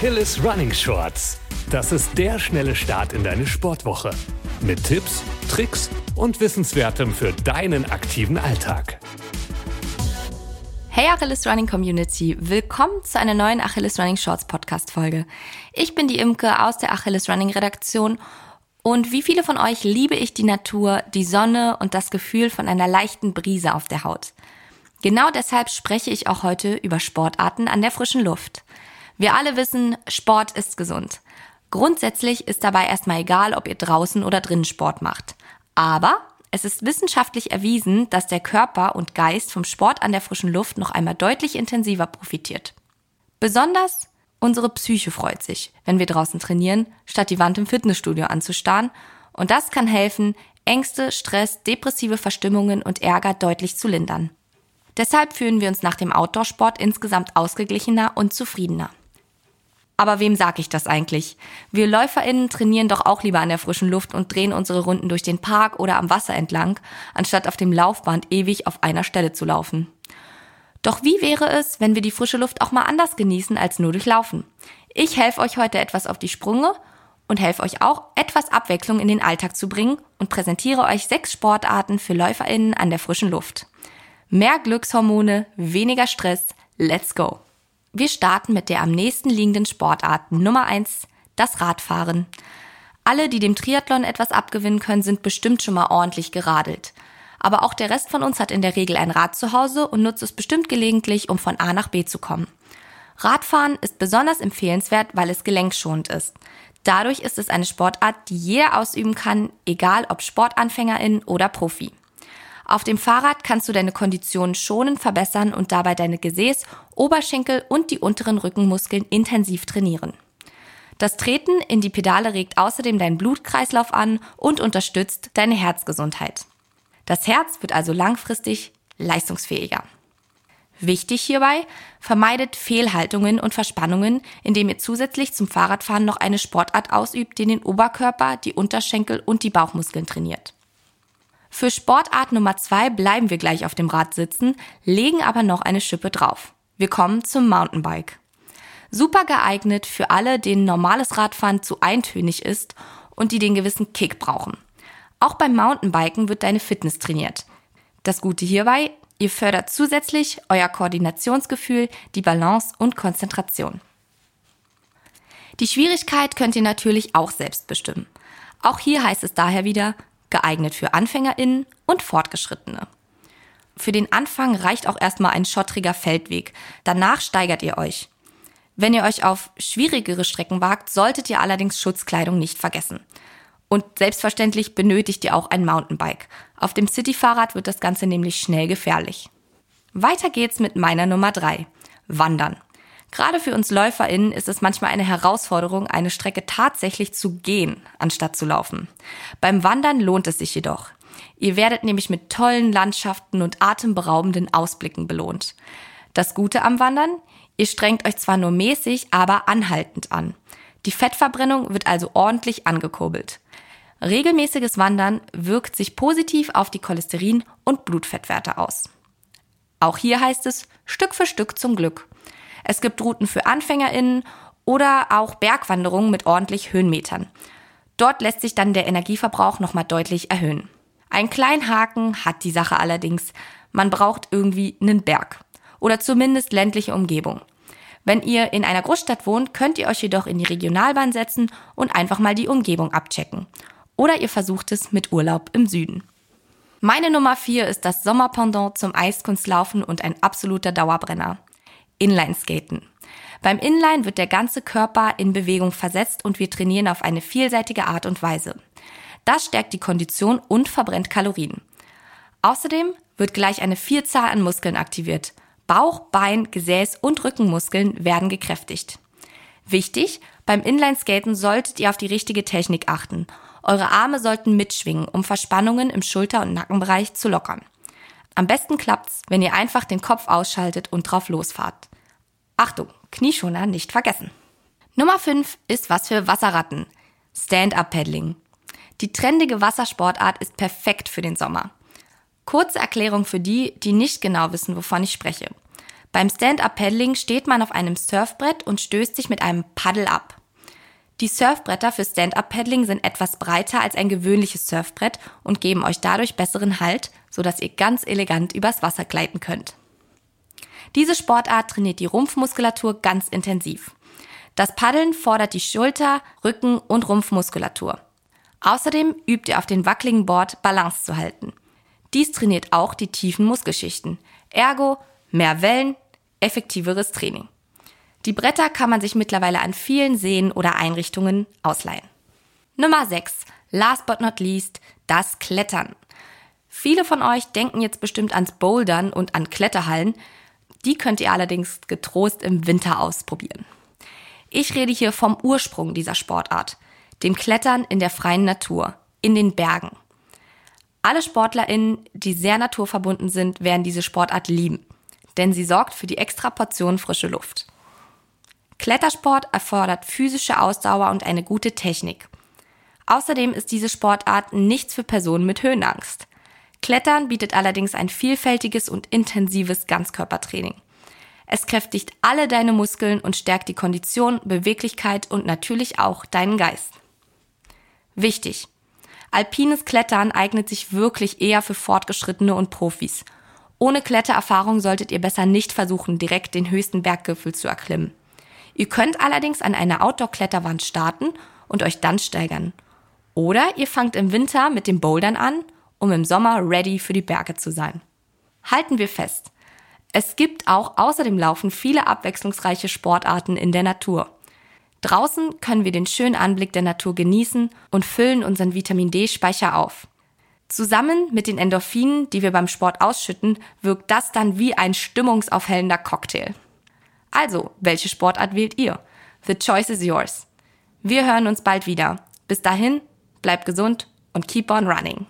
Achilles Running Shorts. Das ist der schnelle Start in deine Sportwoche. Mit Tipps, Tricks und Wissenswertem für deinen aktiven Alltag. Hey Achilles Running Community, willkommen zu einer neuen Achilles Running Shorts Podcast Folge. Ich bin die Imke aus der Achilles Running Redaktion und wie viele von euch liebe ich die Natur, die Sonne und das Gefühl von einer leichten Brise auf der Haut. Genau deshalb spreche ich auch heute über Sportarten an der frischen Luft. Wir alle wissen, Sport ist gesund. Grundsätzlich ist dabei erstmal egal, ob ihr draußen oder drinnen Sport macht. Aber es ist wissenschaftlich erwiesen, dass der Körper und Geist vom Sport an der frischen Luft noch einmal deutlich intensiver profitiert. Besonders unsere Psyche freut sich, wenn wir draußen trainieren, statt die Wand im Fitnessstudio anzustarren. Und das kann helfen, Ängste, Stress, depressive Verstimmungen und Ärger deutlich zu lindern. Deshalb fühlen wir uns nach dem Outdoor-Sport insgesamt ausgeglichener und zufriedener. Aber wem sag ich das eigentlich? Wir LäuferInnen trainieren doch auch lieber an der frischen Luft und drehen unsere Runden durch den Park oder am Wasser entlang, anstatt auf dem Laufband ewig auf einer Stelle zu laufen. Doch wie wäre es, wenn wir die frische Luft auch mal anders genießen als nur durch Laufen? Ich helfe euch heute etwas auf die Sprünge und helfe euch auch, etwas Abwechslung in den Alltag zu bringen und präsentiere euch sechs Sportarten für LäuferInnen an der frischen Luft. Mehr Glückshormone, weniger Stress, let's go! Wir starten mit der am nächsten liegenden Sportart Nummer eins, das Radfahren. Alle, die dem Triathlon etwas abgewinnen können, sind bestimmt schon mal ordentlich geradelt. Aber auch der Rest von uns hat in der Regel ein Rad zu Hause und nutzt es bestimmt gelegentlich, um von A nach B zu kommen. Radfahren ist besonders empfehlenswert, weil es gelenkschonend ist. Dadurch ist es eine Sportart, die jeder ausüben kann, egal ob Sportanfängerin oder Profi. Auf dem Fahrrad kannst du deine Kondition schonend verbessern und dabei deine Gesäß, Oberschenkel und die unteren Rückenmuskeln intensiv trainieren. Das Treten in die Pedale regt außerdem deinen Blutkreislauf an und unterstützt deine Herzgesundheit. Das Herz wird also langfristig leistungsfähiger. Wichtig hierbei, vermeidet Fehlhaltungen und Verspannungen, indem ihr zusätzlich zum Fahrradfahren noch eine Sportart ausübt, die den Oberkörper, die Unterschenkel und die Bauchmuskeln trainiert. Für Sportart Nummer zwei bleiben wir gleich auf dem Rad sitzen, legen aber noch eine Schippe drauf. Wir kommen zum Mountainbike. Super geeignet für alle, denen normales Radfahren zu eintönig ist und die den gewissen Kick brauchen. Auch beim Mountainbiken wird deine Fitness trainiert. Das Gute hierbei, ihr fördert zusätzlich euer Koordinationsgefühl, die Balance und Konzentration. Die Schwierigkeit könnt ihr natürlich auch selbst bestimmen. Auch hier heißt es daher wieder, geeignet für AnfängerInnen und Fortgeschrittene. Für den Anfang reicht auch erstmal ein schottriger Feldweg. Danach steigert ihr euch. Wenn ihr euch auf schwierigere Strecken wagt, solltet ihr allerdings Schutzkleidung nicht vergessen. Und selbstverständlich benötigt ihr auch ein Mountainbike. Auf dem Cityfahrrad wird das Ganze nämlich schnell gefährlich. Weiter geht's mit meiner Nummer drei: Wandern. Gerade für uns LäuferInnen ist es manchmal eine Herausforderung, eine Strecke tatsächlich zu gehen, anstatt zu laufen. Beim Wandern lohnt es sich jedoch. Ihr werdet nämlich mit tollen Landschaften und atemberaubenden Ausblicken belohnt. Das Gute am Wandern? Ihr strengt euch zwar nur mäßig, aber anhaltend an. Die Fettverbrennung wird also ordentlich angekurbelt. Regelmäßiges Wandern wirkt sich positiv auf die Cholesterin- und Blutfettwerte aus. Auch hier heißt es Stück für Stück zum Glück. Es gibt Routen für AnfängerInnen oder auch Bergwanderungen mit ordentlich Höhenmetern. Dort lässt sich dann der Energieverbrauch nochmal deutlich erhöhen. Ein kleinen Haken hat die Sache allerdings. Man braucht irgendwie einen Berg. Oder zumindest ländliche Umgebung. Wenn ihr in einer Großstadt wohnt, könnt ihr euch jedoch in die Regionalbahn setzen und einfach mal die Umgebung abchecken. Oder ihr versucht es mit Urlaub im Süden. Meine Nummer vier ist das Sommerpendant zum Eiskunstlaufen und ein absoluter Dauerbrenner. Inlineskaten. Beim Inline wird der ganze Körper in Bewegung versetzt und wir trainieren auf eine vielseitige Art und Weise. Das stärkt die Kondition und verbrennt Kalorien. Außerdem wird gleich eine Vielzahl an Muskeln aktiviert. Bauch, Bein, Gesäß und Rückenmuskeln werden gekräftigt. Wichtig, beim Inlineskaten solltet ihr auf die richtige Technik achten. Eure Arme sollten mitschwingen, um Verspannungen im Schulter- und Nackenbereich zu lockern. Am besten klappt's, wenn ihr einfach den Kopf ausschaltet und drauf losfahrt. Achtung, Knieschoner nicht vergessen. Nummer 5 ist was für Wasserratten. Stand-up-Paddling. Die trendige Wassersportart ist perfekt für den Sommer. Kurze Erklärung für die, die nicht genau wissen, wovon ich spreche. Beim Stand-Up-Paddling steht man auf einem Surfbrett und stößt sich mit einem Paddel ab. Die Surfbretter für Stand-Up-Paddling sind etwas breiter als ein gewöhnliches Surfbrett und geben euch dadurch besseren Halt, sodass ihr ganz elegant übers Wasser gleiten könnt. Diese Sportart trainiert die Rumpfmuskulatur ganz intensiv. Das Paddeln fordert die Schulter-, Rücken- und Rumpfmuskulatur. Außerdem übt ihr auf dem wackeligen Board Balance zu halten. Dies trainiert auch die tiefen Muskelschichten. Ergo mehr Wellen, effektiveres Training. Die Bretter kann man sich mittlerweile an vielen Seen oder Einrichtungen ausleihen. Nummer 6. Last but not least, das Klettern. Viele von euch denken jetzt bestimmt ans Bouldern und an Kletterhallen. Die könnt ihr allerdings getrost im Winter ausprobieren. Ich rede hier vom Ursprung dieser Sportart, dem Klettern in der freien Natur, in den Bergen. Alle SportlerInnen, die sehr naturverbunden sind, werden diese Sportart lieben, denn sie sorgt für die extra Portion frische Luft. Klettersport erfordert physische Ausdauer und eine gute Technik. Außerdem ist diese Sportart nichts für Personen mit Höhenangst. Klettern bietet allerdings ein vielfältiges und intensives Ganzkörpertraining. Es kräftigt alle deine Muskeln und stärkt die Kondition, Beweglichkeit und natürlich auch deinen Geist. Wichtig. Alpines Klettern eignet sich wirklich eher für Fortgeschrittene und Profis. Ohne Klettererfahrung solltet ihr besser nicht versuchen, direkt den höchsten Berggipfel zu erklimmen. Ihr könnt allerdings an einer Outdoor-Kletterwand starten und euch dann steigern. Oder ihr fangt im Winter mit dem Bouldern an, um im Sommer ready für die Berge zu sein. Halten wir fest. Es gibt auch außer dem Laufen viele abwechslungsreiche Sportarten in der Natur. Draußen können wir den schönen Anblick der Natur genießen und füllen unseren Vitamin D-Speicher auf. Zusammen mit den Endorphinen, die wir beim Sport ausschütten, wirkt das dann wie ein stimmungsaufhellender Cocktail. Also, welche Sportart wählt ihr? The choice is yours. Wir hören uns bald wieder. Bis dahin, bleibt gesund und keep on running.